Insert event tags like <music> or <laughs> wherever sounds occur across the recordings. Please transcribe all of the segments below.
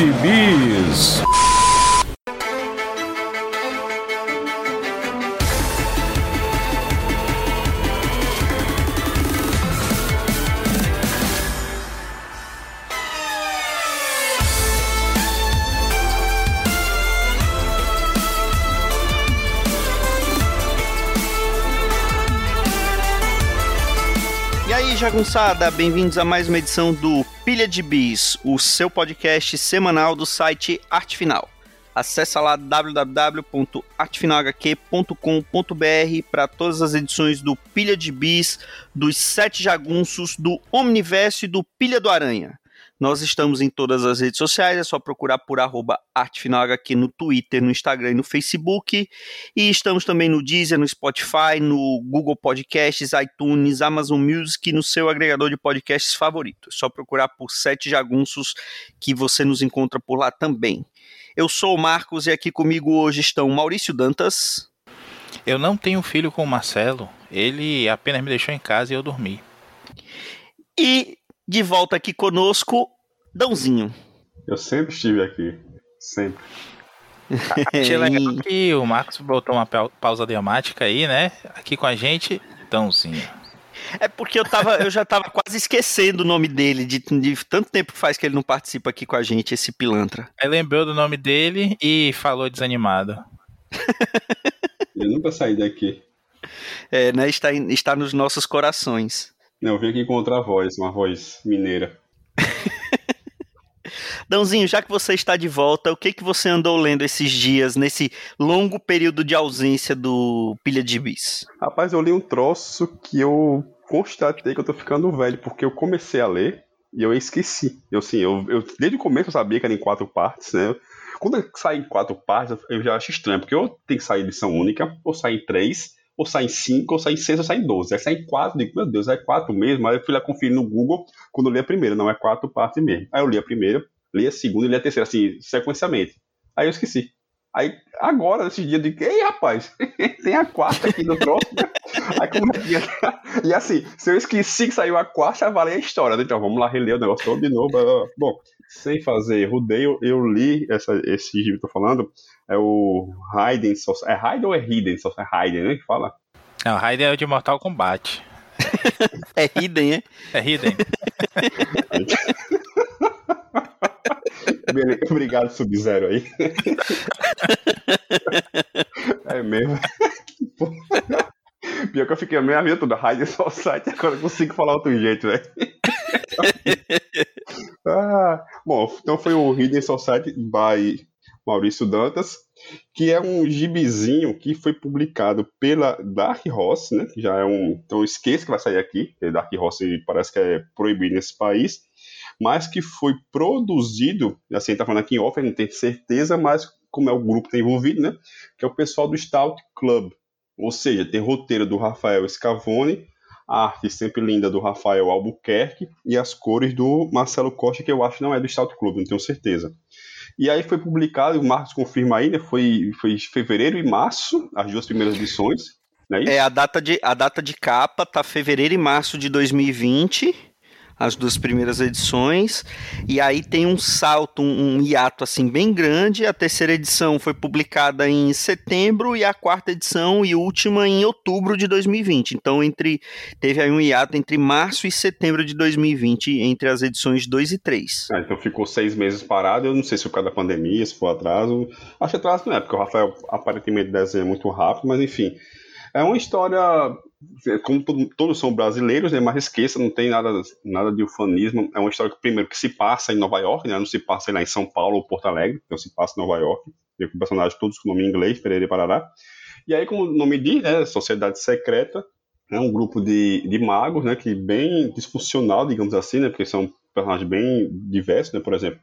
Site Bis. jagunçada, bem-vindos a mais uma edição do Pilha de Bis, o seu podcast semanal do site Arte Final. Acesse lá www.artefinalhq.com.br para todas as edições do Pilha de Bis, dos Sete Jagunços, do Omniverso e do Pilha do Aranha. Nós estamos em todas as redes sociais, é só procurar por arroba artefinalhq no Twitter, no Instagram e no Facebook. E estamos também no Deezer, no Spotify, no Google Podcasts, iTunes, Amazon Music e no seu agregador de podcasts favorito. É só procurar por Sete Jagunços que você nos encontra por lá também. Eu sou o Marcos e aqui comigo hoje estão Maurício Dantas. Eu não tenho filho com o Marcelo, ele apenas me deixou em casa e eu dormi. E de volta aqui conosco, Dãozinho. Eu sempre estive aqui. Sempre. <laughs> Achei legal que o Marcos botou uma pausa dramática aí, né? Aqui com a gente, Dãozinho. É porque eu, tava, eu já tava quase esquecendo o nome dele, de, de, tanto tempo que faz que ele não participa aqui com a gente, esse pilantra. Aí lembrou do nome dele e falou desanimado. eu nunca saí daqui. É, né? Está, está nos nossos corações. Não, eu vim aqui com outra voz, uma voz mineira. <laughs> Dãozinho, já que você está de volta, o que que você andou lendo esses dias, nesse longo período de ausência do Pilha de Bis? Rapaz, eu li um troço que eu constatei que eu tô ficando velho, porque eu comecei a ler e eu esqueci. Eu, assim, eu, eu desde o começo eu sabia que era em quatro partes, né? Quando sai em quatro partes, eu já acho estranho, porque ou tem que sair lição única, ou sai em três, ou sai em 5, ou sai em 6, ou sai em 12. Aí sai em 4, digo, meu Deus, é 4 mesmo. Aí eu fui lá conferir no Google quando eu li a primeira, não é 4 partes mesmo. Aí eu li a primeira, li a segunda e li a terceira, assim, sequencialmente. Aí eu esqueci. Aí, agora, nesse dia, eu digo, ei, rapaz, <laughs> tem a quarta aqui no troço? Aí, como é E assim, se eu esqueci que saiu a quarta, já a história, né? Então, vamos lá reler o negócio todo de novo. Bom, sem fazer rodeio, eu li essa, esse livro que eu tô falando, é o Raiden, é Raiden ou é Hidden? Só é Raiden, né, que fala? Não, Raiden é o de Mortal Kombat. <laughs> é Hidden, é? É Hidden. Obrigado, Sub-Zero aí. <laughs> é mesmo. Pior que eu fiquei a minha vida toda, Raiden só o site, agora eu consigo falar outro jeito, velho. <laughs> ah, bom, então foi o Hidden Society by Maurício Dantas, que é um gibizinho que foi publicado pela Dark Horse, né? Já é um. Então esqueça que vai sair aqui, Dark Horse parece que é proibido nesse país, mas que foi produzido, assim, tá falando aqui em off, não tenho certeza, mas como é o grupo que tá envolvido, né? Que é o pessoal do Stout Club. Ou seja, tem roteiro do Rafael Scavone, a arte sempre linda do Rafael Albuquerque e as cores do Marcelo Costa, que eu acho não é do Stout Club, não tenho certeza. E aí foi publicado, o Marcos confirma ainda, foi, foi fevereiro e março, as duas primeiras edições. É, é, a data de a data de capa tá fevereiro e março de 2020 as duas primeiras edições, e aí tem um salto, um, um hiato assim bem grande. A terceira edição foi publicada em setembro e a quarta edição e última em outubro de 2020. Então, entre teve aí um hiato entre março e setembro de 2020 entre as edições 2 e 3. Ah, então ficou seis meses parado. Eu não sei se por causa da pandemia, se foi atraso. Acho que atraso não é, porque o Rafael aparentemente desenha muito rápido, mas enfim. É uma história, como todos são brasileiros, né, mas esqueça, não tem nada, nada de ufanismo. É uma história que, primeiro, que se passa em Nova York, né, não se passa lá em São Paulo ou Porto Alegre, então se passa em Nova York. Tem com personagens todos com nome em inglês, Pereira e Parará. E aí, como o nome diz, né, Sociedade Secreta, é um grupo de, de magos, né, que bem disfuncional, digamos assim, né, porque são personagens bem diversos, né, por exemplo,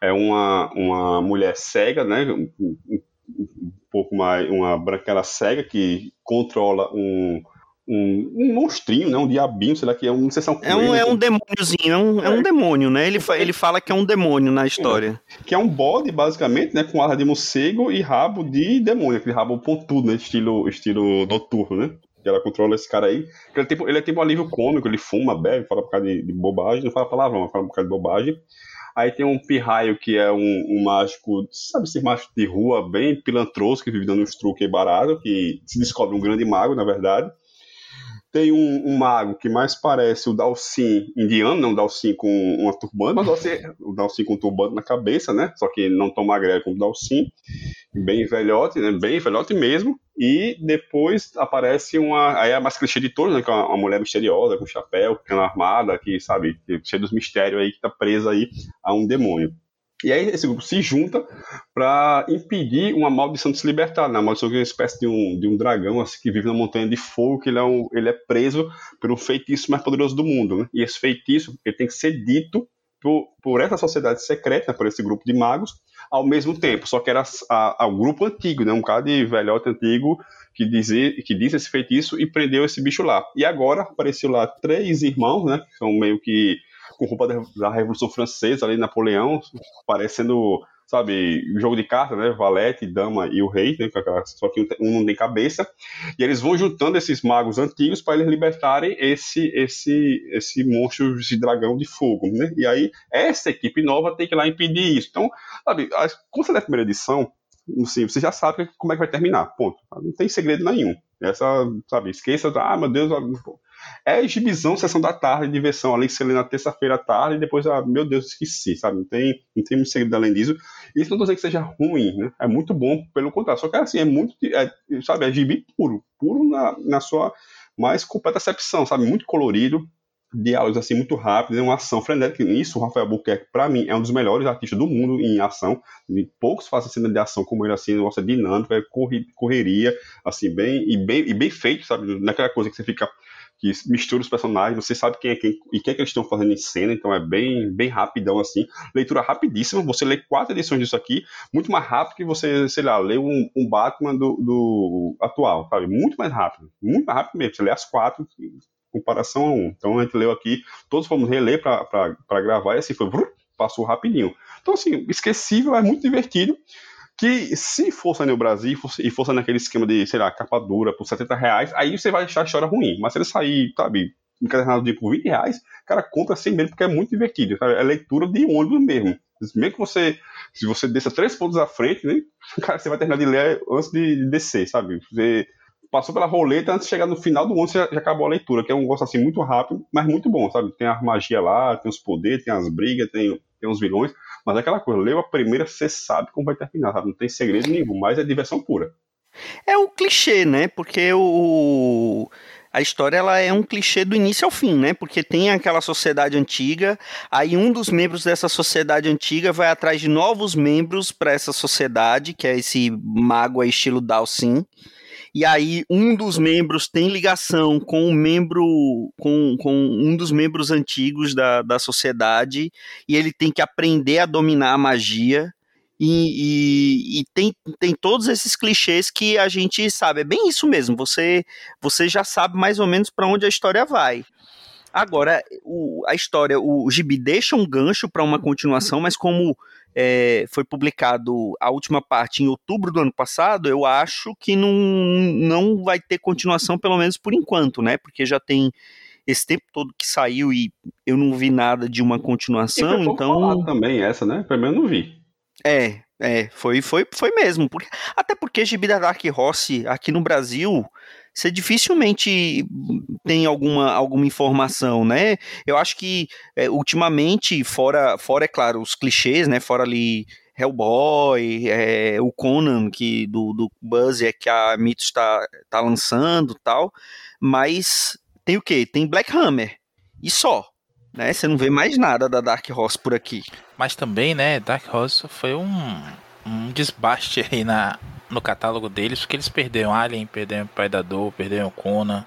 é uma, uma mulher cega, né, um, um pouco mais uma branquela cega que controla um, um, um monstrinho, né? Um diabinho, sei lá que é um. Não sei se é um, é um, é um demôniozinho, é um, é. é um demônio, né? Ele, fa, ele fala que é um demônio na história. É. Que é um bode, basicamente, né? Com asa de morcego e rabo de demônio, aquele rabo pontudo, né? Estilo, estilo noturno, né? Que ela controla esse cara aí. Ele é tipo, ele é tipo um alívio cômico, ele fuma, bebe, fala por causa de, de bobagem, não fala palavrão, fala por causa de bobagem. Aí tem um pirraio que é um, um mágico, sabe, esse mágico de rua bem pilantroso, que vive dando uns truques barato, que se descobre um grande mago, na verdade. Tem um, um, mago que mais parece o Dalsin indiano, não o Dalsin com uma turbante, mas o Dalsin com um turbante na cabeça, né? Só que não tão magrelo como o Dalsin. Bem velhote, né? Bem velhote mesmo. E depois aparece uma. Aí é a mais clichê de todos, né? Que é uma, mulher misteriosa, com chapéu, que é armada, que, sabe, cheia dos mistérios aí, que tá presa aí a um demônio. E aí esse grupo se junta para impedir uma maldição de se libertar. Né? A maldição é uma espécie de um, de um dragão assim, que vive na montanha de fogo, que ele é, um, ele é preso pelo feitiço mais poderoso do mundo. Né? E esse feitiço ele tem que ser dito por, por essa sociedade secreta, né? por esse grupo de magos, ao mesmo tempo. Só que era o grupo antigo, né? um cara de velhote antigo que, dizia, que diz esse feitiço e prendeu esse bicho lá. E agora apareceu lá três irmãos, né? que são meio que com roupa da Revolução Francesa, ali, Napoleão, parecendo, sabe, jogo de cartas, né? Valete, dama e o rei, né? Só que um não tem cabeça. E eles vão juntando esses magos antigos para eles libertarem esse, esse, esse monstro, esse dragão de fogo, né? E aí, essa equipe nova tem que ir lá impedir isso. Então, sabe, quando você lê a primeira edição, assim, você já sabe como é que vai terminar, ponto. Não tem segredo nenhum. Essa, sabe, esqueça, ah, meu Deus, é exibizão, sessão da tarde, diversão ali que você lê na terça-feira à tarde e depois, ah, meu Deus, esqueci, sabe? Não tem, não tem muito segredo além disso. Isso não tô dizendo que seja ruim, né? É muito bom, pelo contrário. Só que assim, é muito, é, sabe, é gibi puro, puro na, na sua mais completa acepção, sabe? Muito colorido, diálogos assim muito rápidos, uma ação frenética. Isso, o Rafael Buquerque, para mim, é um dos melhores artistas do mundo em ação. E poucos fazem cena de ação como ele, assim, nossa dinâmica, é correria, assim, bem e bem, e bem feito, sabe? Naquela coisa que você fica que mistura os personagens, você sabe quem é quem e o que, é que eles estão fazendo em cena, então é bem, bem rapidão assim. Leitura rapidíssima, você lê quatro edições disso aqui, muito mais rápido que você, sei lá, lê um, um Batman do, do, atual, sabe? Muito mais rápido, muito mais rápido mesmo. Você lê as quatro em comparação a um. Então a gente leu aqui, todos fomos reler para gravar e assim foi, passou rapidinho. Então, assim, esquecível, é muito divertido que se fosse no Brasil fosse, e fosse naquele esquema de, sei lá, capa dura por 70 reais, aí você vai achar a história ruim. Mas se ele sair, sabe, encadernado de por 20 reais, cara, compra sem medo porque é muito divertido. Sabe? É leitura de ônibus mesmo. Mesmo que você, se você desça três pontos à frente, né, <laughs> cara, você vai terminar de ler antes de descer, sabe? Você passou pela roleta antes de chegar no final do ônibus, já, já acabou a leitura, que é um gosto assim muito rápido, mas muito bom, sabe? Tem a magia lá, tem os poderes, tem as brigas, tem, tem os vilões. Mas é aquela coisa, leu a primeira, você sabe como vai terminar, sabe? Não tem segredo nenhum, mas é diversão pura. É o clichê, né? Porque o a história ela é um clichê do início ao fim, né? Porque tem aquela sociedade antiga, aí um dos membros dessa sociedade antiga vai atrás de novos membros para essa sociedade, que é esse mago a estilo Dalsin e aí um dos membros tem ligação com um membro, com, com um dos membros antigos da, da sociedade, e ele tem que aprender a dominar a magia. E, e, e, tem, tem todos esses clichês que a gente sabe. É bem isso mesmo. Você, você já sabe mais ou menos para onde a história vai. Agora, o, a história, o, o Gibi deixa um gancho para uma continuação, mas como é, foi publicado a última parte em outubro do ano passado, eu acho que não, não vai ter continuação, pelo menos por enquanto, né? Porque já tem esse tempo todo que saiu e eu não vi nada de uma continuação, então. também essa, né? Pelo menos não vi. É, é, foi, foi, foi mesmo. Porque, até porque Gibi da Dark Horse aqui no Brasil você dificilmente tem alguma, alguma informação, né? Eu acho que é, ultimamente, fora, fora, é claro, os clichês, né? Fora ali Hellboy, é, o Conan, que do, do Buzz é que a Mitos está tá lançando tal, mas tem o que? Tem Black Hammer, e só. Né? Você não vê mais nada da Dark Horse por aqui. Mas também, né, Dark Horse foi um, um desbaste aí na, no catálogo deles, porque eles perderam Alien, perderam Predador, perderam Conan.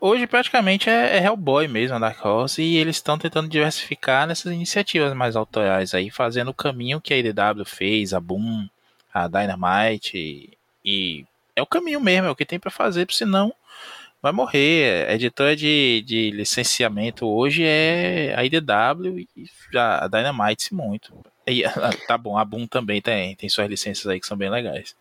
Hoje praticamente é, é Hellboy mesmo, a Dark Horse, e eles estão tentando diversificar nessas iniciativas mais autorais aí, fazendo o caminho que a IDW fez, a Boom, a Dynamite, e, e é o caminho mesmo, é o que tem para fazer, porque senão vai morrer. A editora de, de licenciamento hoje é a IDW e a Dynamite muito. E, <laughs> tá bom, a Boom também tem, tem suas licenças aí que são bem legais.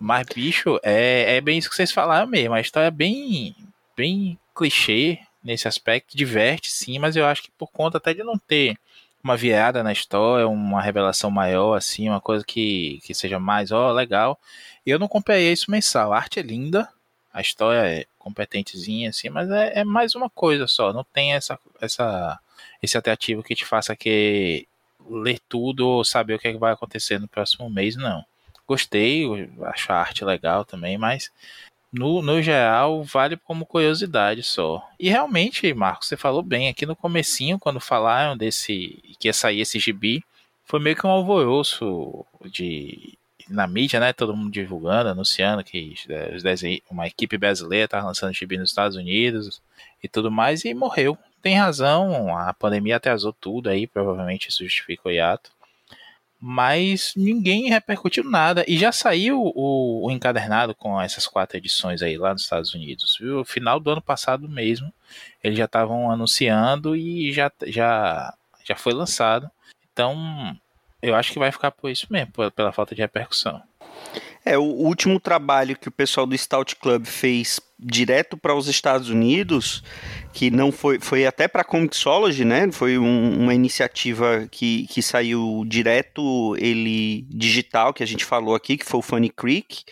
Mas, bicho, é, é bem isso que vocês falaram mesmo. A história é bem, bem clichê nesse aspecto, diverte sim, mas eu acho que por conta até de não ter uma virada na história, uma revelação maior, assim, uma coisa que, que seja mais, ó, legal. Eu não comprei isso mensal. A arte é linda, a história é competentezinha, assim, mas é, é mais uma coisa só. Não tem essa, essa, esse atrativo que te faça que ler tudo ou saber o que, é que vai acontecer no próximo mês, não. Gostei, acho a arte legal também, mas no, no geral vale como curiosidade só. E realmente, Marcos, você falou bem, aqui no comecinho, quando falaram desse que ia sair esse gibi, foi meio que um alvoroço de na mídia, né? Todo mundo divulgando, anunciando que é, os uma equipe brasileira tá lançando gibi nos Estados Unidos e tudo mais, e morreu. Tem razão, a pandemia atrasou tudo aí, provavelmente isso justifica o hiato. Mas ninguém repercutiu nada. E já saiu o, o encadernado com essas quatro edições aí lá nos Estados Unidos. Viu? Final do ano passado mesmo, eles já estavam anunciando e já, já, já foi lançado. Então, eu acho que vai ficar por isso mesmo, pela falta de repercussão. É, o último trabalho que o pessoal do Stout Club fez direto para os Estados Unidos, que não foi, foi até para a Comixology, né? Foi um, uma iniciativa que, que saiu direto, ele digital, que a gente falou aqui, que foi o Funny Creek.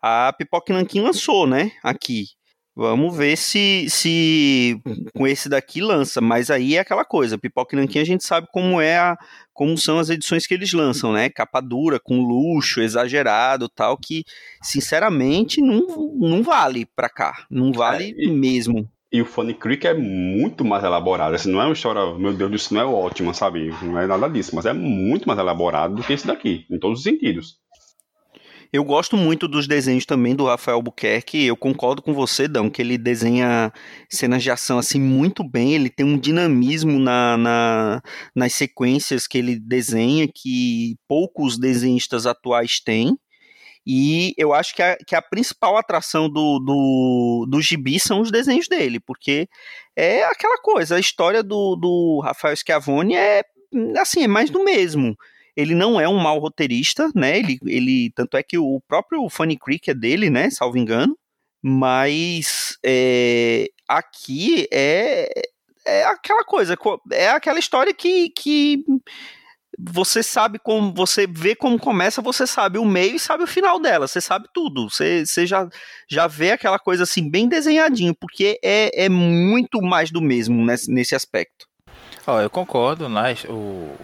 A Pipoca Nankin lançou, né? Aqui. Vamos ver se, se com esse daqui lança. Mas aí é aquela coisa, Pipoca e Nanquim a gente sabe como é a, como são as edições que eles lançam, né? Capa dura, com luxo, exagerado, tal, que sinceramente não, não vale pra cá. Não vale é, e, mesmo. E o Funny Creek é muito mais elaborado. Assim, não é uma história, meu Deus, isso não é ótima, sabe? Não é nada disso, mas é muito mais elaborado do que esse daqui, em todos os sentidos. Eu gosto muito dos desenhos também do Rafael Buquerque. Eu concordo com você, Dão, que ele desenha cenas de ação assim muito bem. Ele tem um dinamismo na, na, nas sequências que ele desenha que poucos desenhistas atuais têm. E eu acho que a, que a principal atração do, do, do gibi são os desenhos dele, porque é aquela coisa, a história do, do Rafael Schiavone é assim, é mais do mesmo ele não é um mau roteirista, né? Ele, ele tanto é que o próprio Funny Creek é dele, né? Salvo engano. Mas é, aqui é, é aquela coisa, é aquela história que, que você sabe como você vê como começa, você sabe o meio e sabe o final dela, você sabe tudo. Você, você já, já vê aquela coisa assim bem desenhadinho, porque é, é muito mais do mesmo nesse, nesse aspecto. Oh, eu concordo, né? O,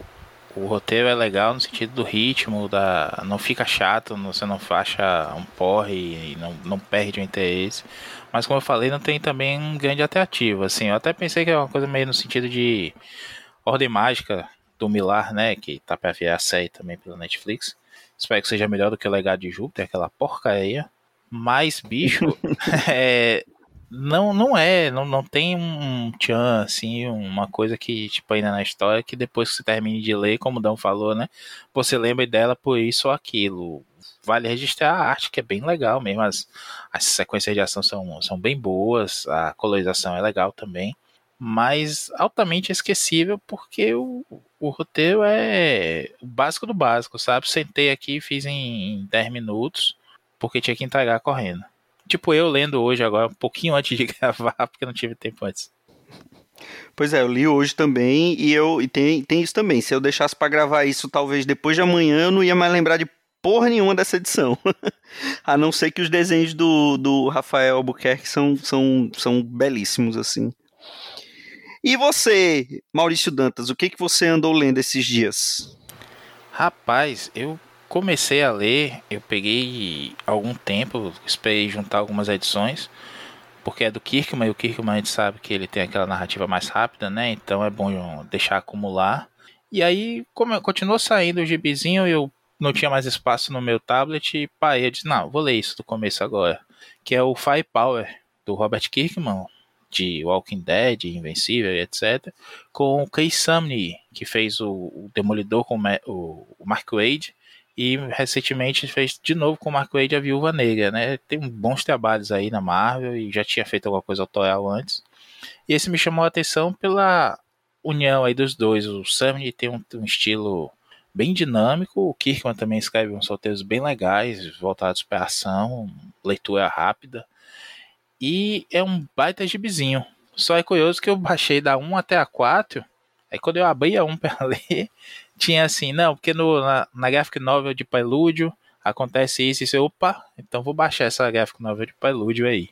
o roteiro é legal no sentido do ritmo, da não fica chato, você não faça um porre e não, não perde o interesse. Mas como eu falei, não tem também um grande atrativo. Assim, eu até pensei que é uma coisa meio no sentido de Ordem Mágica do Milar, né? Que tá pra virar série também pela Netflix. Espero que seja melhor do que o Legado de Júpiter, aquela porcaria. Mas, bicho, <laughs> é, não, não é, não, não tem um tchan, assim, uma coisa que, tipo, ainda na história, que depois que você termine de ler, como o Dão falou, né, você lembra dela por isso ou aquilo. Vale registrar a arte, que é bem legal mesmo, as, as sequências de ação são, são bem boas, a colorização é legal também, mas altamente esquecível porque o, o roteiro é o básico do básico, sabe? Sentei aqui e fiz em, em 10 minutos, porque tinha que entregar correndo. Tipo eu lendo hoje agora, um pouquinho antes de <laughs> gravar, porque não tive tempo antes. Pois é, eu li hoje também e eu e tem, tem isso também. Se eu deixasse para gravar isso talvez depois de amanhã, eu não ia mais lembrar de porra nenhuma dessa edição. <laughs> a não ser que os desenhos do, do Rafael Albuquerque são, são, são belíssimos, assim. E você, Maurício Dantas, o que, que você andou lendo esses dias? Rapaz, eu comecei a ler, eu peguei algum tempo, esperei juntar algumas edições, porque é do Kirkman, e o Kirkman a gente sabe que ele tem aquela narrativa mais rápida, né? Então é bom deixar acumular. E aí, como continuou saindo o gibizinho, eu não tinha mais espaço no meu tablet e parei, eu disse, não, vou ler isso do começo agora. Que é o Firepower, do Robert Kirkman, de Walking Dead, Invencível, etc. Com o Chris Samney, que fez o, o Demolidor com o, o Mark Wade e recentemente fez de novo com o Mark Wade a Viúva Negra, né? Tem bons trabalhos aí na Marvel e já tinha feito alguma coisa autoral antes. E esse me chamou a atenção pela união aí dos dois. O Sam tem um, um estilo bem dinâmico, o Kirkman também escreve uns roteiros bem legais, voltados para ação, leitura rápida. E é um baita gibizinho. Só é curioso que eu baixei da 1 até a 4 Aí quando eu abria um para <laughs> ler, tinha assim, não, porque no, na, na graphic novel de Prelúdio acontece isso isso. Opa, então vou baixar essa graphic novel de Prelúdio aí.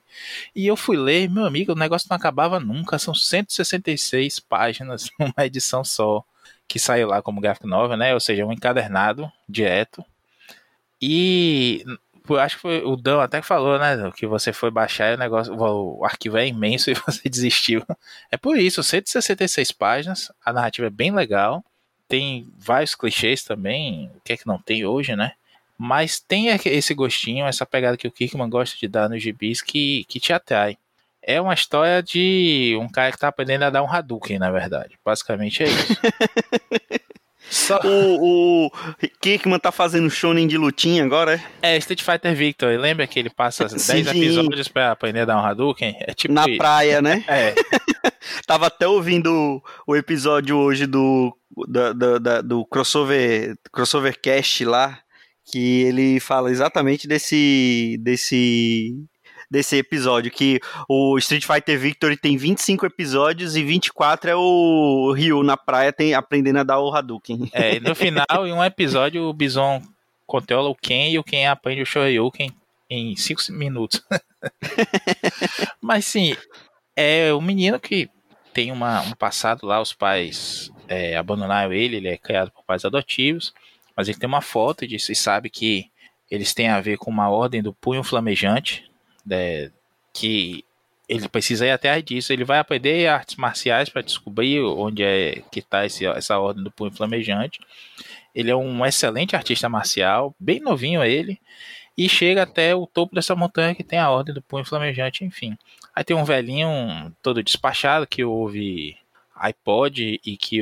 E eu fui ler, meu amigo, o negócio não acabava nunca, são 166 páginas <laughs> numa edição só, que saiu lá como graphic novel, né? Ou seja, um encadernado direto. E eu acho que foi, o Dan até falou, né? Que você foi baixar e o negócio, o arquivo é imenso <laughs> e você desistiu. É por isso, 166 páginas, a narrativa é bem legal. Tem vários clichês também, o que é que não tem hoje, né? Mas tem esse gostinho, essa pegada que o Kirkman gosta de dar nos gibis que, que te atrai. É uma história de um cara que tá aprendendo a dar um Hadouken, na verdade. Basicamente é isso. <laughs> Só... O, o Kirkman tá fazendo shonen de lutinha agora, é? É, Street Fighter Victor. Lembra que ele passa 10 episódios pra aprender a dar um Hadouken? É tipo Na isso. praia, né? <laughs> É. <laughs> Tava até ouvindo o episódio hoje do, do, do, do crossover, crossover Cast lá, que ele fala exatamente desse, desse desse episódio, que o Street Fighter Victory tem 25 episódios e 24 é o Ryu na praia tem, aprendendo a dar o Hadouken. <laughs> É, e no final, em um episódio, o Bison controla o Ken e o Ken aprende o Shoryuken em 5 minutos. <laughs> Mas sim, é um menino que tem uma, um passado lá, os pais é, abandonaram ele, ele é criado por pais adotivos, mas ele tem uma foto disso e sabe que eles têm a ver com uma ordem do punho flamejante, né, que ele precisa ir até disso. Ele vai aprender artes marciais para descobrir onde é que está essa ordem do punho flamejante. Ele é um excelente artista marcial, bem novinho ele, e chega até o topo dessa montanha que tem a ordem do punho flamejante, enfim. Aí tem um velhinho todo despachado que ouve iPod e que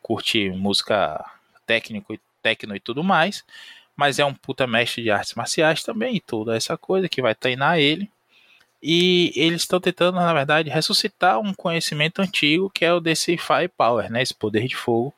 curte música técnico, técnico e tudo mais mas é um puta mestre de artes marciais também e toda essa coisa que vai treinar ele. E eles estão tentando, na verdade, ressuscitar um conhecimento antigo que é o desse Firepower, né? Esse poder de fogo,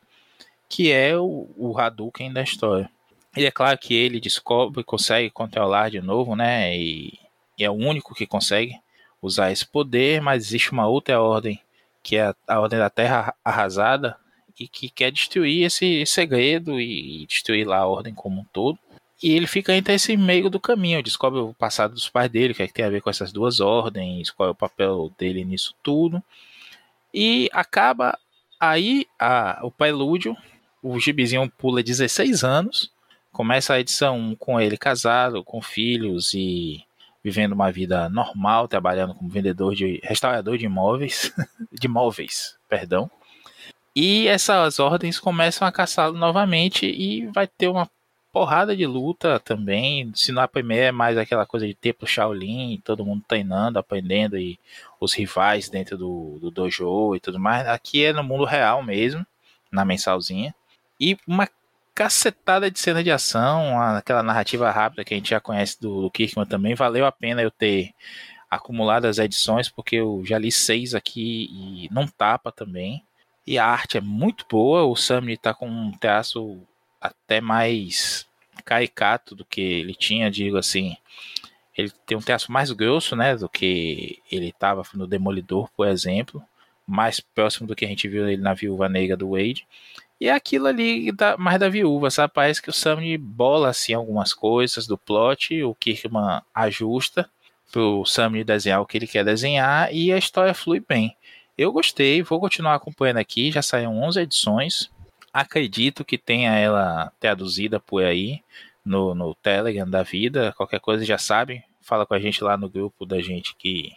que é o, o Hadouken da história. E é claro que ele descobre, consegue controlar de novo, né? E, e, é o único que consegue usar esse poder, mas existe uma outra ordem, que é a, a Ordem da Terra Arrasada, e que quer destruir esse segredo e destruir lá a ordem como um todo. E ele fica entre esse meio do caminho, descobre o passado dos pais dele, que, é que tem a ver com essas duas ordens, qual é o papel dele nisso tudo. E acaba aí a, o prelúdio, o gibizinho pula 16 anos, começa a edição 1 com ele casado, com filhos e vivendo uma vida normal, trabalhando como vendedor de restaurador de imóveis, <laughs> de móveis, perdão. E essas ordens começam a caçá-lo novamente e vai ter uma porrada de luta também. Se na primeira é mais aquela coisa de ter pro Shaolin, todo mundo treinando, aprendendo e os rivais dentro do, do dojo e tudo mais. Aqui é no mundo real mesmo, na mensalzinha. E uma cacetada de cena de ação, aquela narrativa rápida que a gente já conhece do, do Kirkman também. Valeu a pena eu ter acumulado as edições, porque eu já li seis aqui e não tapa também. E a arte é muito boa. O Sammy está com um traço até mais caricato do que ele tinha, digo assim. Ele tem um traço mais grosso, né, do que ele estava no Demolidor, por exemplo, mais próximo do que a gente viu ele na Viúva Negra do Wade. E é aquilo ali da, mais da viúva, sabe? Parece que o Sammy bola assim algumas coisas do plot, o Kirkman ajusta pro Sammy desenhar o que ele quer desenhar e a história flui bem. Eu gostei, vou continuar acompanhando aqui. Já saíram 11 edições. Acredito que tenha ela traduzida por aí no, no Telegram da vida. Qualquer coisa já sabe. Fala com a gente lá no grupo da gente que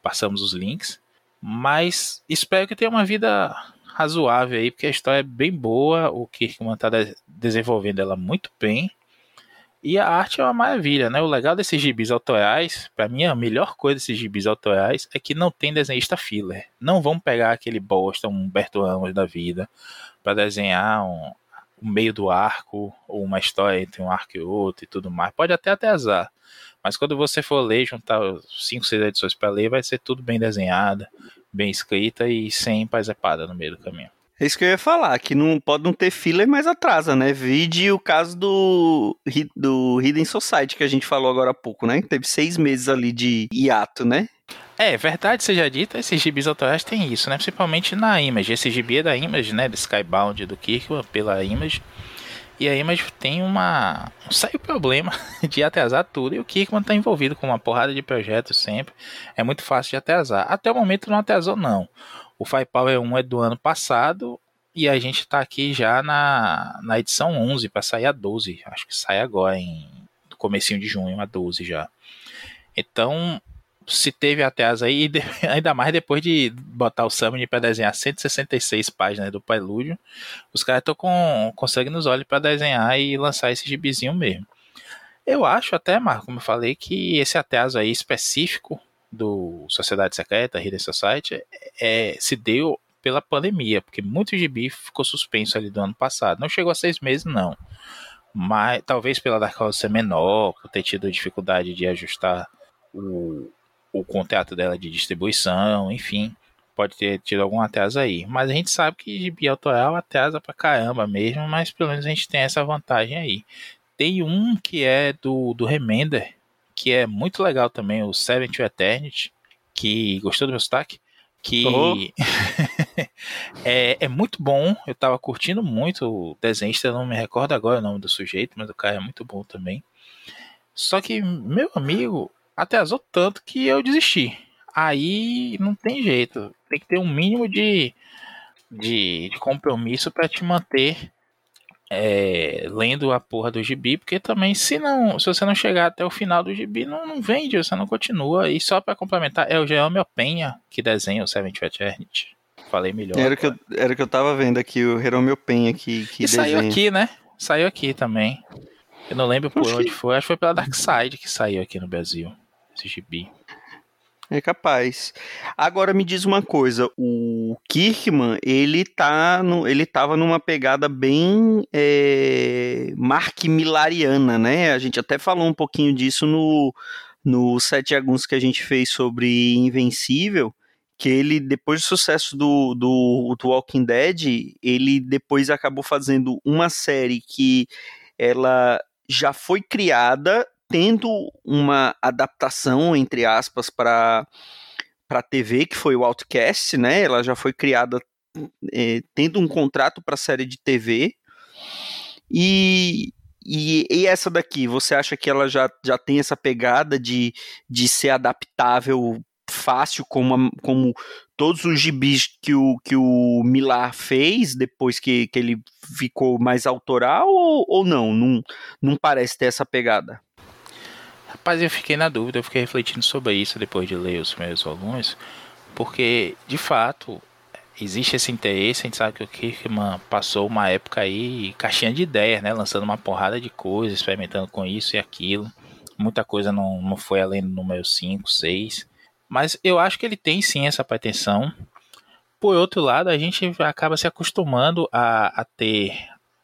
passamos os links. Mas espero que tenha uma vida razoável aí, porque a história é bem boa. O Kirkman está desenvolvendo ela muito bem. E a arte é uma maravilha, né? O legal desses gibis autorais, para mim a melhor coisa desses gibis autorais é que não tem desenhista filler. Não vão pegar aquele bosta, um Humberto Ramos da vida, para desenhar um, um meio do arco, ou uma história entre um arco e outro e tudo mais. Pode até até azar. Mas quando você for ler, juntar 5, 6 edições para ler, vai ser tudo bem desenhada, bem escrita e sem paisepada no meio do caminho. É isso que eu ia falar, que não pode não ter filler, mas atrasa, né? Vide o caso do, do Hidden Society, que a gente falou agora há pouco, né? Teve seis meses ali de hiato, né? É, verdade seja dita, esses gibis autorais têm isso, né? Principalmente na Image. Esse gibi é da Image, né? Do Skybound do Kirkman pela Image. E a Image tem uma. Sai o problema <laughs> de atrasar tudo. E o Kirkman tá envolvido com uma porrada de projetos sempre. É muito fácil de atrasar. Até o momento não atrasou, não. O Firepower 1 é do ano passado. E a gente tá aqui já na, na edição 11 para sair a 12. Acho que sai agora em comecinho de junho, a 12 já. Então, se teve atrás aí, <laughs> ainda mais depois de botar o Summon para desenhar 166 páginas do Pailúdio, os caras estão com, conseguem nos olhos para desenhar e lançar esse gibizinho mesmo. Eu acho até, Marco, como eu falei, que esse atraso aí específico do Sociedade Secreta, Hidden Society, é, se deu pela pandemia, porque muito gibi ficou suspenso ali do ano passado. Não chegou a seis meses, não. Mas talvez pela Dark Horse ser menor, por ter tido dificuldade de ajustar o, o contrato dela de distribuição, enfim, pode ter tido algum atraso aí. Mas a gente sabe que gibi autoral atrasa pra caramba mesmo, mas pelo menos a gente tem essa vantagem aí. Tem um que é do, do Remender, que é muito legal também, o Seven to Eternity, que gostou do meu sotaque? Que <laughs> é, é muito bom, eu tava curtindo muito o desenhista, não me recordo agora o nome do sujeito, mas o cara é muito bom também. Só que, meu amigo, atrasou tanto que eu desisti. Aí não tem jeito. Tem que ter um mínimo de, de, de compromisso para te manter é, lendo a porra do gibi, porque também se não, se você não chegar até o final do gibi, não, não vende, você não continua. E só para complementar, é o Jerome Penha que desenha o Seventh Eternity. Falei melhor. Era que, eu, era que eu tava vendo aqui, o Jerome Penha que, que e desenha. saiu aqui, né? Saiu aqui também. Eu não lembro por onde foi, acho que foi pela Dark Side que saiu aqui no Brasil esse gibi. É capaz. Agora me diz uma coisa, o Kirkman, ele tá no, ele tava numa pegada bem é, Mark Millariana, né? A gente até falou um pouquinho disso no, no Sete Aguns que a gente fez sobre Invencível, que ele, depois do sucesso do, do, do Walking Dead, ele depois acabou fazendo uma série que ela já foi criada tendo uma adaptação, entre aspas, para para TV, que foi o Outcast, né? Ela já foi criada é, tendo um contrato para série de TV. E, e, e, essa daqui, você acha que ela já, já tem essa pegada de, de ser adaptável fácil, como, como todos os gibis que o, que o Milar fez depois que, que ele ficou mais autoral, ou, ou não? não? Não parece ter essa pegada? Rapaz, eu fiquei na dúvida, eu fiquei refletindo sobre isso depois de ler os meus volumes, porque de fato existe esse interesse, a gente sabe que o Kirkman passou uma época aí caixinha de ideias, né, lançando uma porrada de coisas, experimentando com isso e aquilo. Muita coisa não, não foi além do número 5, 6. Mas eu acho que ele tem sim essa pretensão. Por outro lado, a gente acaba se acostumando a, a ter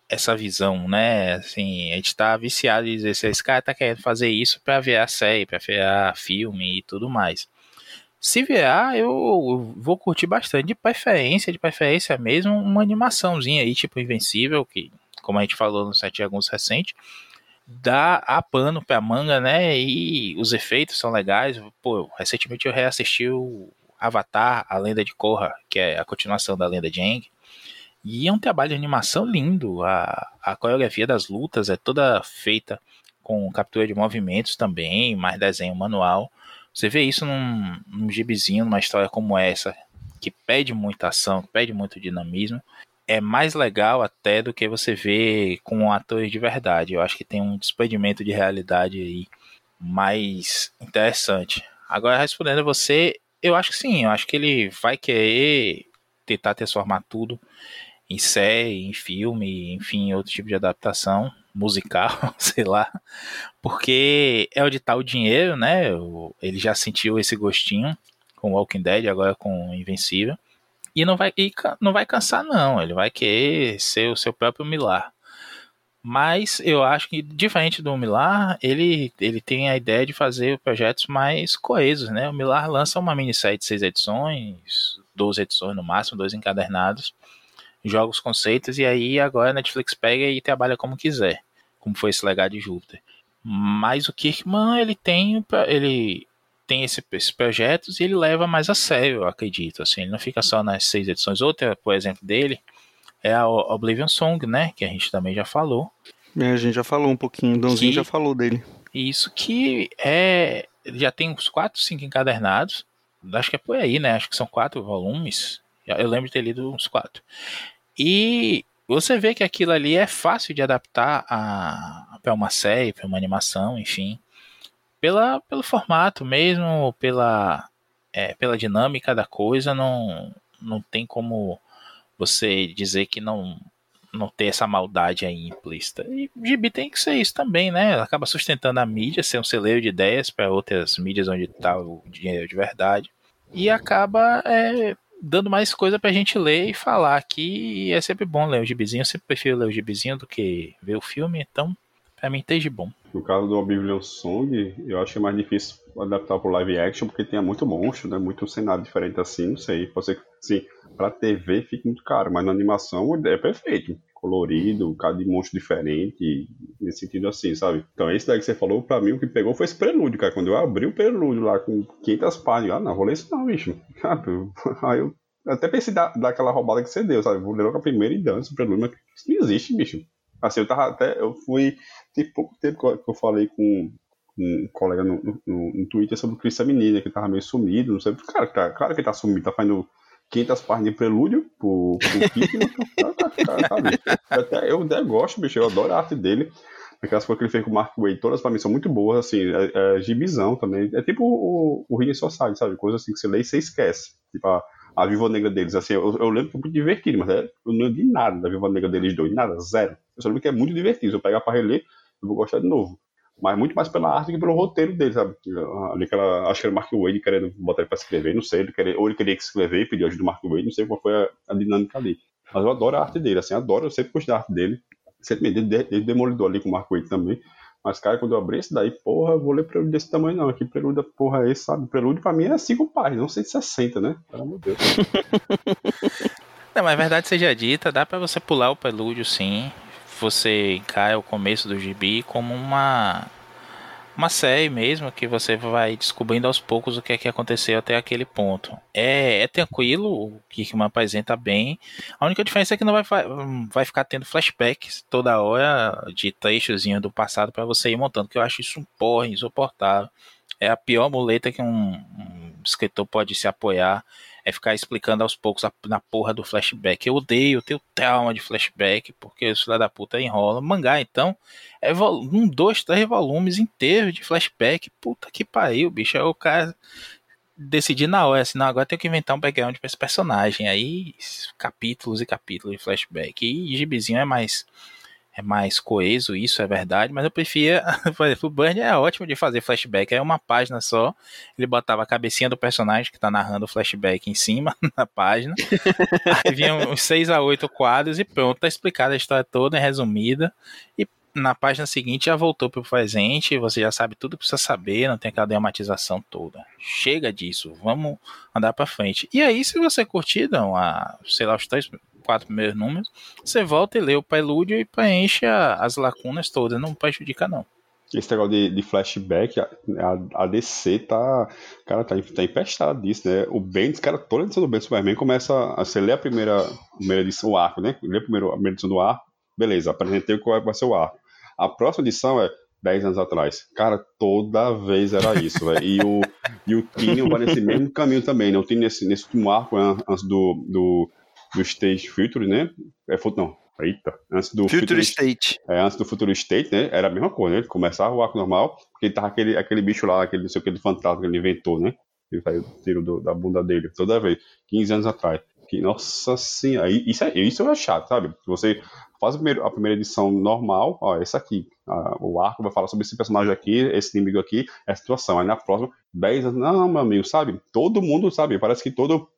essa visão, né? Assim, a gente tá viciado em dizer se esse cara tá querendo fazer isso para ver a série, para ver a filme e tudo mais. Se vier, eu vou curtir bastante, de preferência, de preferência mesmo, uma animaçãozinha aí, tipo Invencível, que, como a gente falou no site alguns recente, dá a pano pra manga, né? E os efeitos são legais. Pô, recentemente eu reassisti o Avatar, a Lenda de Korra, que é a continuação da Lenda de Aang. E é um trabalho de animação lindo. A, a coreografia das lutas é toda feita com captura de movimentos também, mais desenho manual. Você vê isso num, num gibizinho, numa história como essa, que pede muita ação, pede muito dinamismo. É mais legal até do que você vê com atores de verdade. Eu acho que tem um despedimento de realidade aí mais interessante. Agora, respondendo a você, eu acho que sim, eu acho que ele vai querer tentar transformar tudo em série, em filme, enfim, outro tipo de adaptação musical, <laughs> sei lá, porque é onde tá o dinheiro, né? Ele já sentiu esse gostinho com Walking Dead, agora com Invencível. E não vai, e não vai cansar, não. Ele vai querer ser o seu próprio Milar. Mas eu acho que, diferente do Milar, ele, ele tem a ideia de fazer projetos mais coesos, né? O Milar lança uma minissérie de seis edições, 12 edições no máximo, dois encadernados joga os conceitos e aí agora a Netflix pega e trabalha como quiser, como foi esse legado de Júpiter. Mas o Kirkman, ele tem, ele tem esse, esses projetos e ele leva mais a sério, eu acredito. Assim, ele não fica só nas seis edições. Outra, por exemplo, dele é a Oblivion Song, né? Que a gente também já falou. É, a gente já falou um pouquinho, o Dãozinho já falou dele. Isso que é. Já tem uns 4, 5 encadernados. Acho que é por aí, né? Acho que são quatro volumes. Eu lembro de ter lido uns quatro. E você vê que aquilo ali é fácil de adaptar para uma série, para uma animação, enfim. Pela, pelo formato mesmo, pela, é, pela dinâmica da coisa, não, não tem como você dizer que não não ter essa maldade aí implícita. E gibi tem que ser isso também, né? Acaba sustentando a mídia, ser um celeiro de ideias para outras mídias onde está o dinheiro de verdade. E acaba é, dando mais coisa pra gente ler e falar aqui. É sempre bom ler o gibizinho. Eu sempre prefiro ler o gibizinho do que ver o filme. Então, pra mim, esteja bom. No caso do Oblivion Song, eu acho que é mais difícil adaptar pro live action, porque tem muito monstro, né? Muito cenário diferente assim, não sei. Pode ser que, sim, pra TV fique muito caro, mas na animação é perfeito. Colorido, cada de monstro diferente, nesse sentido assim, sabe? Então, esse daí que você falou, pra mim, o que pegou foi esse prelúdio, cara. Quando eu abri o prelúdio lá com 500 páginas, ah, não, vou ler isso não, bicho. <laughs> Aí eu até pensei dar, dar aquela roubada que você deu, sabe? Vou ler logo a primeira e dança o prelúdio, mas isso não existe, bicho. Assim, eu tava até, eu fui, tem pouco tempo que eu falei com, um colega no, no, no Twitter sobre o Chris Menina, que tava meio sumido, não sei. Cara, cara, claro que ele tá sumido, tá fazendo 500 páginas de prelúdio pro, pro <laughs> eu, até, eu até gosto, bicho, eu adoro a arte dele. Aquelas coisas que ele fez com o Mark Wade, todas pra mim são muito boas, assim, é, é gibizão também. É tipo o, o Rio Society, sabe? Coisa assim que você lê e você esquece. Tipo, a, a Viva Negra deles, assim, eu, eu lembro que é muito divertido, mas é, eu não lembro de nada da Viva Negra deles dois, nada, zero. Eu só lembro que é muito divertido. Se eu pegar pra reler, eu vou gostar de novo mas muito mais pela arte que pelo roteiro dele, sabe? Ali aquela, acho que era o Mark Wade querendo botar ele pra escrever, não sei, ele queria, ou ele queria escrever e pediu ajuda do Mark Wade, não sei qual foi a, a, dinâmica ali. Mas eu adoro a arte dele, assim, adoro, eu sempre gostei da arte dele, sempre me ele demolidor ali com o Mark Wade também, mas, cara, quando eu abri esse daí, porra, eu vou ler prelúdio desse tamanho não, que prelúdio, porra, é esse, sabe? Prelúdio pra mim é 5 páginas, não sei de 60, né? Pelo amor de Deus. <laughs> Não, mas a verdade seja dita, dá para você pular o prelúdio sim, você encara o começo do gibi como uma uma série mesmo que você vai descobrindo aos poucos o que é que aconteceu até aquele ponto. É, é tranquilo, o Kickman apresenta bem. A única diferença é que não vai, vai ficar tendo flashbacks toda hora de trechozinho do passado para você ir montando, que eu acho isso um porra insuportável. É a pior muleta que um, um escritor pode se apoiar é ficar explicando aos poucos a, na porra do flashback. Eu odeio, eu tenho trauma de flashback, porque os filha da puta enrola. Mangá, então, é um, dois, três volumes inteiros de flashback. Puta que pariu, bicho. É o cara decidir na hora, assim, não, agora tem que inventar um background pra esse personagem. Aí, capítulos e capítulos de flashback. E gibizinho é mais é mais coeso, isso é verdade, mas eu preferia, <laughs> por exemplo, o Burn é ótimo de fazer flashback, é uma página só, ele botava a cabecinha do personagem que tá narrando o flashback em cima <laughs> na página, aí vinha uns 6 a 8 quadros e pronto, tá explicada a história toda, resumida, e na página seguinte já voltou pro presente, você já sabe tudo que precisa saber, não tem aquela dramatização toda. Chega disso, vamos andar para frente. E aí, se você curtir, não, a, sei lá, os três quatro primeiros números, você volta e lê o prelúdio e preenche as lacunas todas, não prejudica não. Esse negócio de, de flashback, a, a, DC tá, cara, tá, tá empestada disso, né? O Bendis, cara, toda edição do Bendis Superman começa, a, você lê a primeira, primeira edição, o arco, né? Lê a primeira, a primeira edição do arco, beleza, apresentei qual vai ser o arco. A próxima edição é 10 anos atrás. Cara, toda vez era isso, velho. E o, e o Tino vai nesse mesmo caminho também, né? O Tino nesse, nesse último arco, antes do, do do Stage Future, né? É, não, eita, antes do Future, Future State. É, antes do Future State, né? Era a mesma coisa, né? Ele começava o arco normal, porque ele tava aquele, aquele bicho lá, aquele não sei o que do fantasma que ele inventou, né? Ele saiu tiro do, da bunda dele, toda vez, 15 anos atrás. Que, nossa senhora, isso é, isso é chato, sabe? Você faz a primeira, a primeira edição normal, ó, essa aqui, a, o arco vai falar sobre esse personagem aqui, esse inimigo aqui, essa situação. Aí na próxima, 10 anos, não, meu amigo, sabe? Todo mundo sabe, parece que todo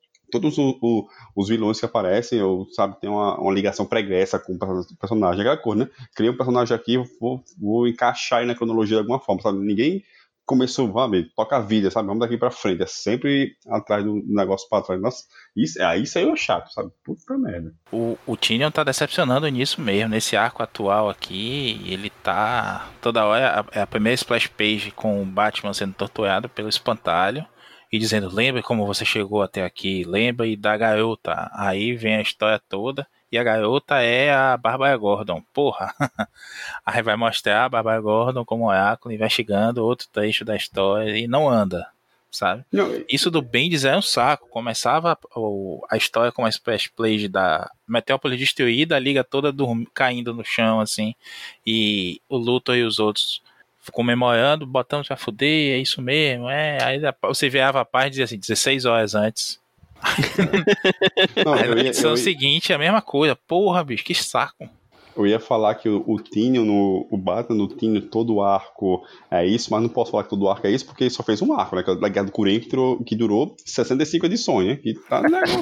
todos o, o, os vilões que aparecem, eu, sabe, tem uma, uma ligação pregressa com o personagem, aquela coisa, né? Criei um personagem aqui, vou, vou encaixar aí na cronologia de alguma forma, sabe? Ninguém começou, vamos, toca a vida, sabe? Vamos daqui pra frente. É sempre atrás do negócio pra trás. Nossa, isso, aí isso aí é chato, sabe? Puta merda. O, o Tyrion tá decepcionando nisso mesmo. Nesse arco atual aqui, ele tá. Toda hora é a primeira splash page com o Batman sendo torturado pelo espantalho e dizendo: Lembra como você chegou até aqui? Lembra e da garota. Aí vem a história toda. E a garota é a Bárbara Gordon. Porra! <laughs> Aí vai mostrar a Bárbara Gordon como oráculo investigando outro trecho da história e não anda, sabe? Não. Isso do Bendis é um saco. Começava a história com uma splash play da Metrópole destruída, a liga toda caindo no chão, assim, e o Luthor e os outros comemorando, botamos pra fuder, é isso mesmo, é. Aí você veava a paz e dizia assim, 16 horas antes. Não, Aí na edição ia... seguinte, a mesma coisa. Porra, bicho, que saco. Eu ia falar que o, o Tinho, no, o Batman no Tinho, todo o arco é isso, mas não posso falar que todo o arco é isso, porque ele só fez um arco, né? Que é da Guerra do Coringa, que durou, que durou 65 edições, né? Que tá negócio.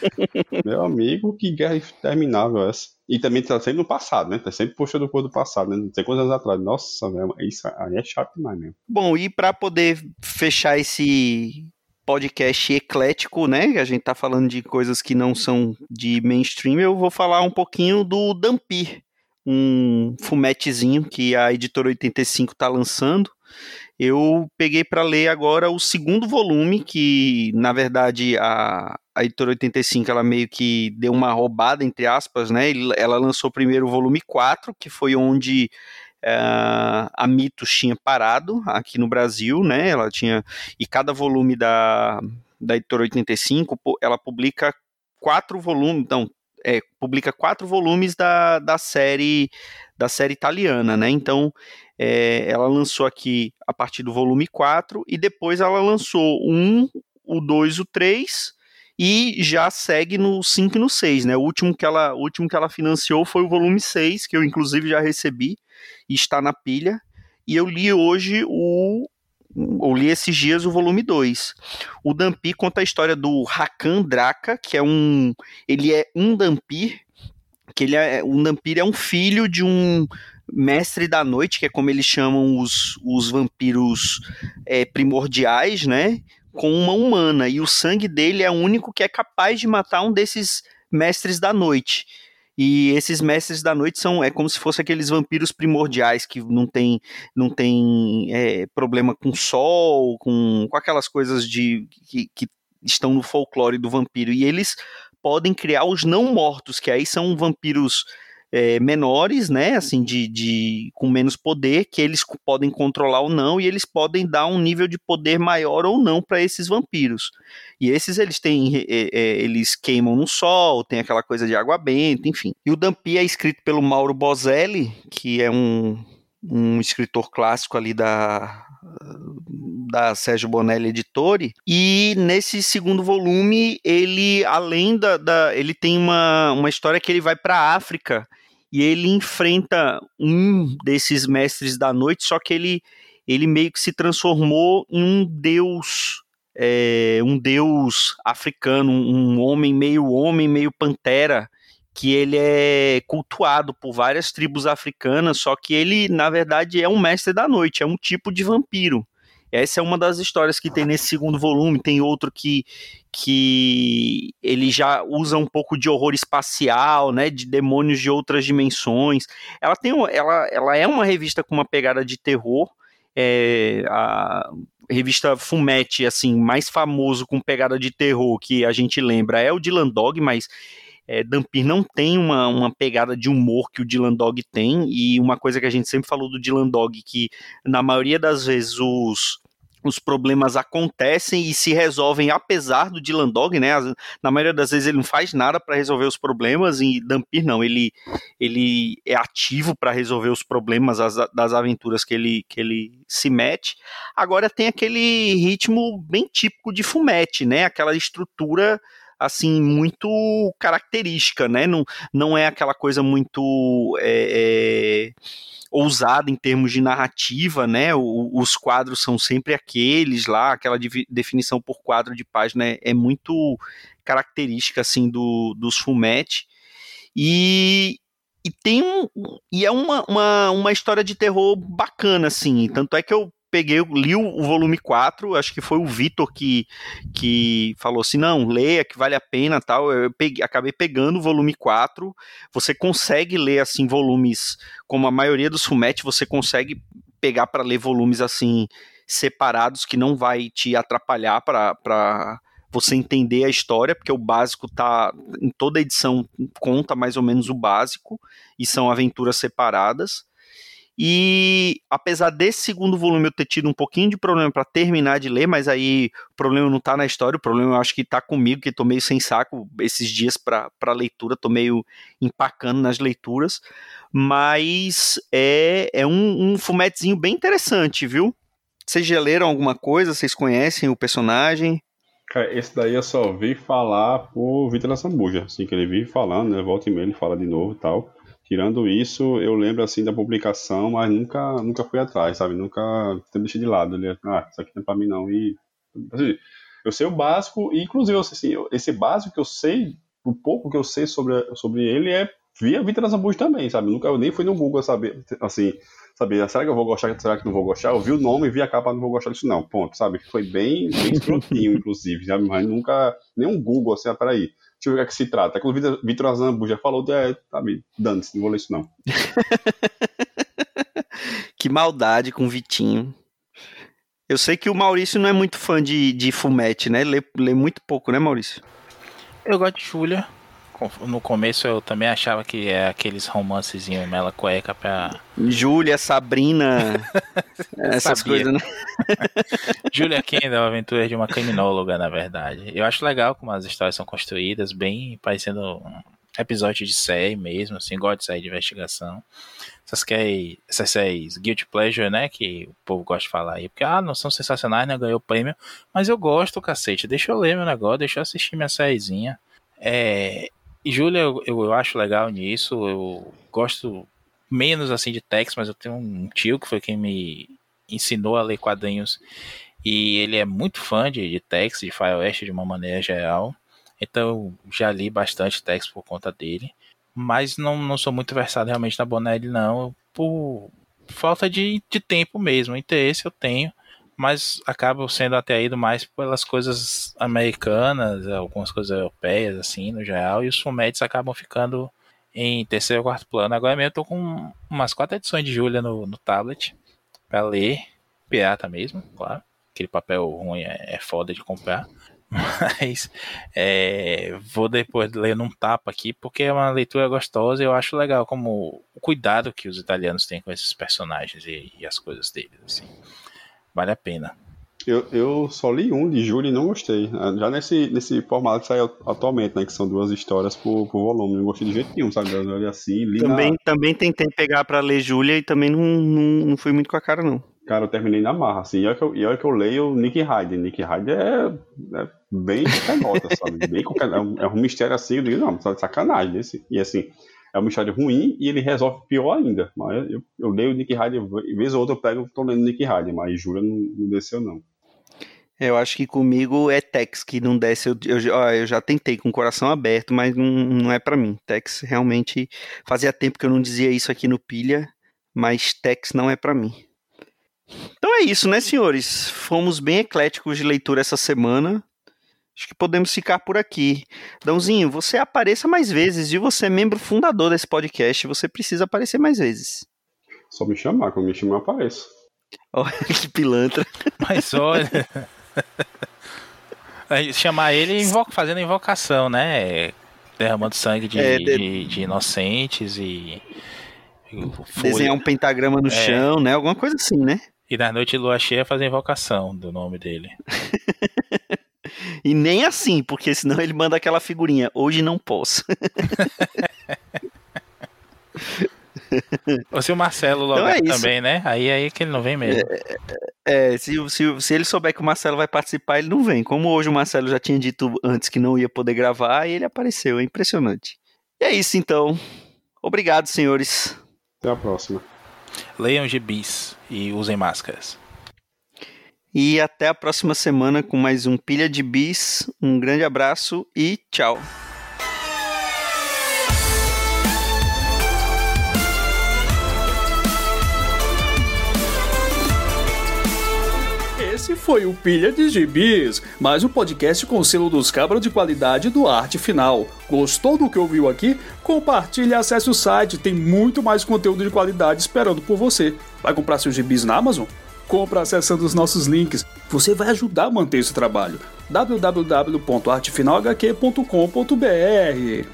<laughs> Meu amigo, que guerra interminável essa. E também tá sempre no passado, né? Tá sempre puxando o cor do passado, né? Não sei quantos anos atrás. Nossa, velho, isso aí é chato demais mesmo. Bom, e para poder fechar esse podcast eclético, né? A gente tá falando de coisas que não são de mainstream. Eu vou falar um pouquinho do Dampir, um fumetezinho que a editora 85 tá lançando. Eu peguei para ler agora o segundo volume, que na verdade a, a editora 85 ela meio que deu uma roubada, entre aspas, né? Ela lançou primeiro o volume 4, que foi onde a Mitos tinha parado aqui no Brasil, né? Ela tinha e cada volume da da editora 85, ela publica quatro volumes, então, é, publica quatro volumes da, da série da série italiana, né? Então, é, ela lançou aqui a partir do volume 4 e depois ela lançou um, o 2, o 3 e já segue no 5 e no 6, né? O último que ela, o último que ela financiou foi o volume 6, que eu inclusive já recebi e está na pilha. E eu li hoje o. Eu li esses dias o volume 2. O Dampir conta a história do Hakan Draka, que é um. Ele é um Dampir. Que ele é. Um Dampir é um filho de um mestre da noite, que é como eles chamam os, os vampiros é, primordiais, né? Com uma humana. E o sangue dele é o único que é capaz de matar um desses mestres da noite. E esses mestres da noite são é como se fossem aqueles vampiros primordiais que não tem, não tem é, problema com sol, com, com aquelas coisas de que, que estão no folclore do vampiro. E eles podem criar os não mortos, que aí são vampiros é, menores, né, assim, de, de com menos poder, que eles podem controlar ou não, e eles podem dar um nível de poder maior ou não para esses vampiros. E esses eles têm, é, é, eles queimam no sol, tem aquela coisa de água benta, enfim. E o Dampi é escrito pelo Mauro Bozelli, que é um, um escritor clássico ali da, da Sérgio Bonelli Editore, e nesse segundo volume ele, além da, da ele tem uma, uma história que ele vai para a África e ele enfrenta um desses mestres da noite, só que ele, ele meio que se transformou em um deus, é, um deus africano, um homem meio homem, meio pantera, que ele é cultuado por várias tribos africanas, só que ele, na verdade, é um mestre da noite, é um tipo de vampiro. Essa é uma das histórias que tem nesse segundo volume. Tem outro que, que ele já usa um pouco de horror espacial, né, de demônios de outras dimensões. Ela tem, ela, ela é uma revista com uma pegada de terror. É, a revista Fumete, assim, mais famoso com pegada de terror que a gente lembra é o Dylan Dog, mas é, Dampir não tem uma, uma pegada de humor que o Dylan Dog tem, e uma coisa que a gente sempre falou do Dylan Dog, que na maioria das vezes os, os problemas acontecem e se resolvem apesar do Dylan Dog, né? Na maioria das vezes ele não faz nada para resolver os problemas e Dampir não, ele, ele é ativo para resolver os problemas das, das aventuras que ele, que ele se mete. Agora tem aquele ritmo bem típico de Fumete, né? Aquela estrutura assim, muito característica, né? Não, não é aquela coisa muito é, é, ousada em termos de narrativa, né? O, os quadros são sempre aqueles lá, aquela definição por quadro de página é, é muito característica, assim, do, dos Fumetti. E, e tem um, e é uma, uma, uma história de terror bacana, assim. Tanto é que eu peguei, li o volume 4, acho que foi o Vitor que, que falou assim, não, leia que vale a pena tal, eu peguei, acabei pegando o volume 4, você consegue ler assim volumes, como a maioria dos fumetti, você consegue pegar para ler volumes assim separados que não vai te atrapalhar para você entender a história, porque o básico tá em toda edição conta mais ou menos o básico e são aventuras separadas. E apesar desse segundo volume eu ter tido um pouquinho de problema para terminar de ler, mas aí o problema não tá na história, o problema eu acho que tá comigo, que tô meio sem saco esses dias para leitura, tô meio empacando nas leituras. Mas é, é um, um fumetezinho bem interessante, viu? Vocês já leram alguma coisa? Vocês conhecem o personagem? Cara, esse daí eu só vi falar por Vitor Sambuja, assim, que ele vive falando, né? Volta e meia ele fala de novo e tal. Tirando isso, eu lembro assim da publicação, mas nunca, nunca fui atrás, sabe? Nunca deixei de lado. Ele, ah, isso aqui não é pra mim não. E assim, eu sei o básico, e inclusive assim, esse básico que eu sei, o pouco que eu sei sobre, sobre ele é via Vitor Zambujo também, sabe? Nunca eu nem fui no Google saber, assim, saber, será que eu vou gostar, será que não vou gostar? Eu vi o nome, vi a capa, não vou gostar disso não, ponto, sabe? Foi bem, bem <laughs> escrotinho, inclusive, sabe? Mas nunca, nem um Google, assim, ah, peraí, Deixa eu ver o que, é que se trata. É quando o Vitor Azambu já falou, é, tá me dando-se, não vou ler isso não. <laughs> que maldade com o Vitinho. Eu sei que o Maurício não é muito fã de, de fumete, né? Lê, lê muito pouco, né, Maurício? Eu gosto de Julia no começo eu também achava que é aqueles romancezinhos mela cueca pra. Júlia, Sabrina. <laughs> essas coisas, né? <laughs> Júlia Kendall, aventura de uma criminóloga, na verdade. Eu acho legal como as histórias são construídas, bem parecendo um episódio de série mesmo, assim, gosto de série de investigação. Essas, que, essas séries Guilty Pleasure, né, que o povo gosta de falar aí, porque, ah, não são sensacionais, né, ganhou prêmio, mas eu gosto, cacete, deixa eu ler meu negócio, deixa eu assistir minha sériezinha. É, e Júlia, eu, eu acho legal nisso. Eu gosto menos assim de Tex, mas eu tenho um tio que foi quem me ensinou a ler quadrinhos. E ele é muito fã de, de Tex, de Faroeste de uma maneira geral. Então eu já li bastante Tex por conta dele. Mas não, não sou muito versado realmente na Bonelli, não. Por falta de, de tempo mesmo. Interesse eu tenho mas acabam sendo atraído mais pelas coisas americanas, algumas coisas europeias, assim, no geral, e os fumetes acabam ficando em terceiro ou quarto plano. Agora mesmo eu tô com umas quatro edições de Julia no, no tablet para ler, pirata mesmo, claro. Aquele papel ruim é, é foda de comprar. <laughs> Mas é, vou depois ler num tapa aqui, porque é uma leitura gostosa e eu acho legal como o cuidado que os italianos têm com esses personagens e, e as coisas deles. Assim. Vale a pena. Eu, eu só li um de Júlio e não gostei. Já nesse, nesse formato que sai atualmente, né? Que são duas histórias por, por volume. Não gostei de jeito nenhum, sabe? Eu olhei assim, li também, na... também tentei pegar pra ler Júlia e também não, não, não fui muito com a cara, não. Cara, eu terminei na marra, assim. E olha que eu, e olha que eu leio Nick Hyde. Nick Hyde é, é bem <laughs> qualquer nota, sabe? Bem qualquer, é, um, é um mistério assim. Eu digo, não, sacanagem. Esse. E assim, é uma história ruim e ele resolve pior ainda. Mas eu, eu leio o Nick Hyde, vez ou outra eu pego, tô lendo Nick Hyde, mas Júlia não, não desceu, não. Eu acho que comigo é Tex que não desce. Eu, eu, eu já tentei com o coração aberto, mas não, não é para mim. Tex realmente fazia tempo que eu não dizia isso aqui no Pilha, mas Tex não é para mim. Então é isso, né, senhores? Fomos bem ecléticos de leitura essa semana. Acho que podemos ficar por aqui. Dãozinho, você apareça mais vezes, e você é membro fundador desse podcast, você precisa aparecer mais vezes. Só me chamar, quando me chamar, eu apareço. Olha <laughs> que pilantra. Mas olha. <laughs> chamar ele invoca, fazendo invocação, né? Derramando sangue de, é, de... de, de inocentes e. Desenhar um pentagrama no é. chão, né? Alguma coisa assim, né? E na noite de lua cheia fazer invocação do nome dele. <laughs> <laughs> E nem assim, porque senão ele manda aquela figurinha. Hoje não posso. <laughs> Ou se o Marcelo logo então é também, né? Aí aí que ele não vem mesmo. É, é se, se, se ele souber que o Marcelo vai participar, ele não vem. Como hoje o Marcelo já tinha dito antes que não ia poder gravar, ele apareceu. É impressionante. E é isso então. Obrigado, senhores. Até a próxima. Leiam gibis e usem máscaras. E até a próxima semana com mais um Pilha de Bis. Um grande abraço e tchau. Esse foi o Pilha de Gibis, mais um podcast com selo dos cabras de qualidade do Arte Final. Gostou do que ouviu aqui? Compartilhe e acesse o site, tem muito mais conteúdo de qualidade esperando por você. Vai comprar seus gibis na Amazon? compra acessando os nossos links. Você vai ajudar a manter esse trabalho. www.artefinalhq.com.br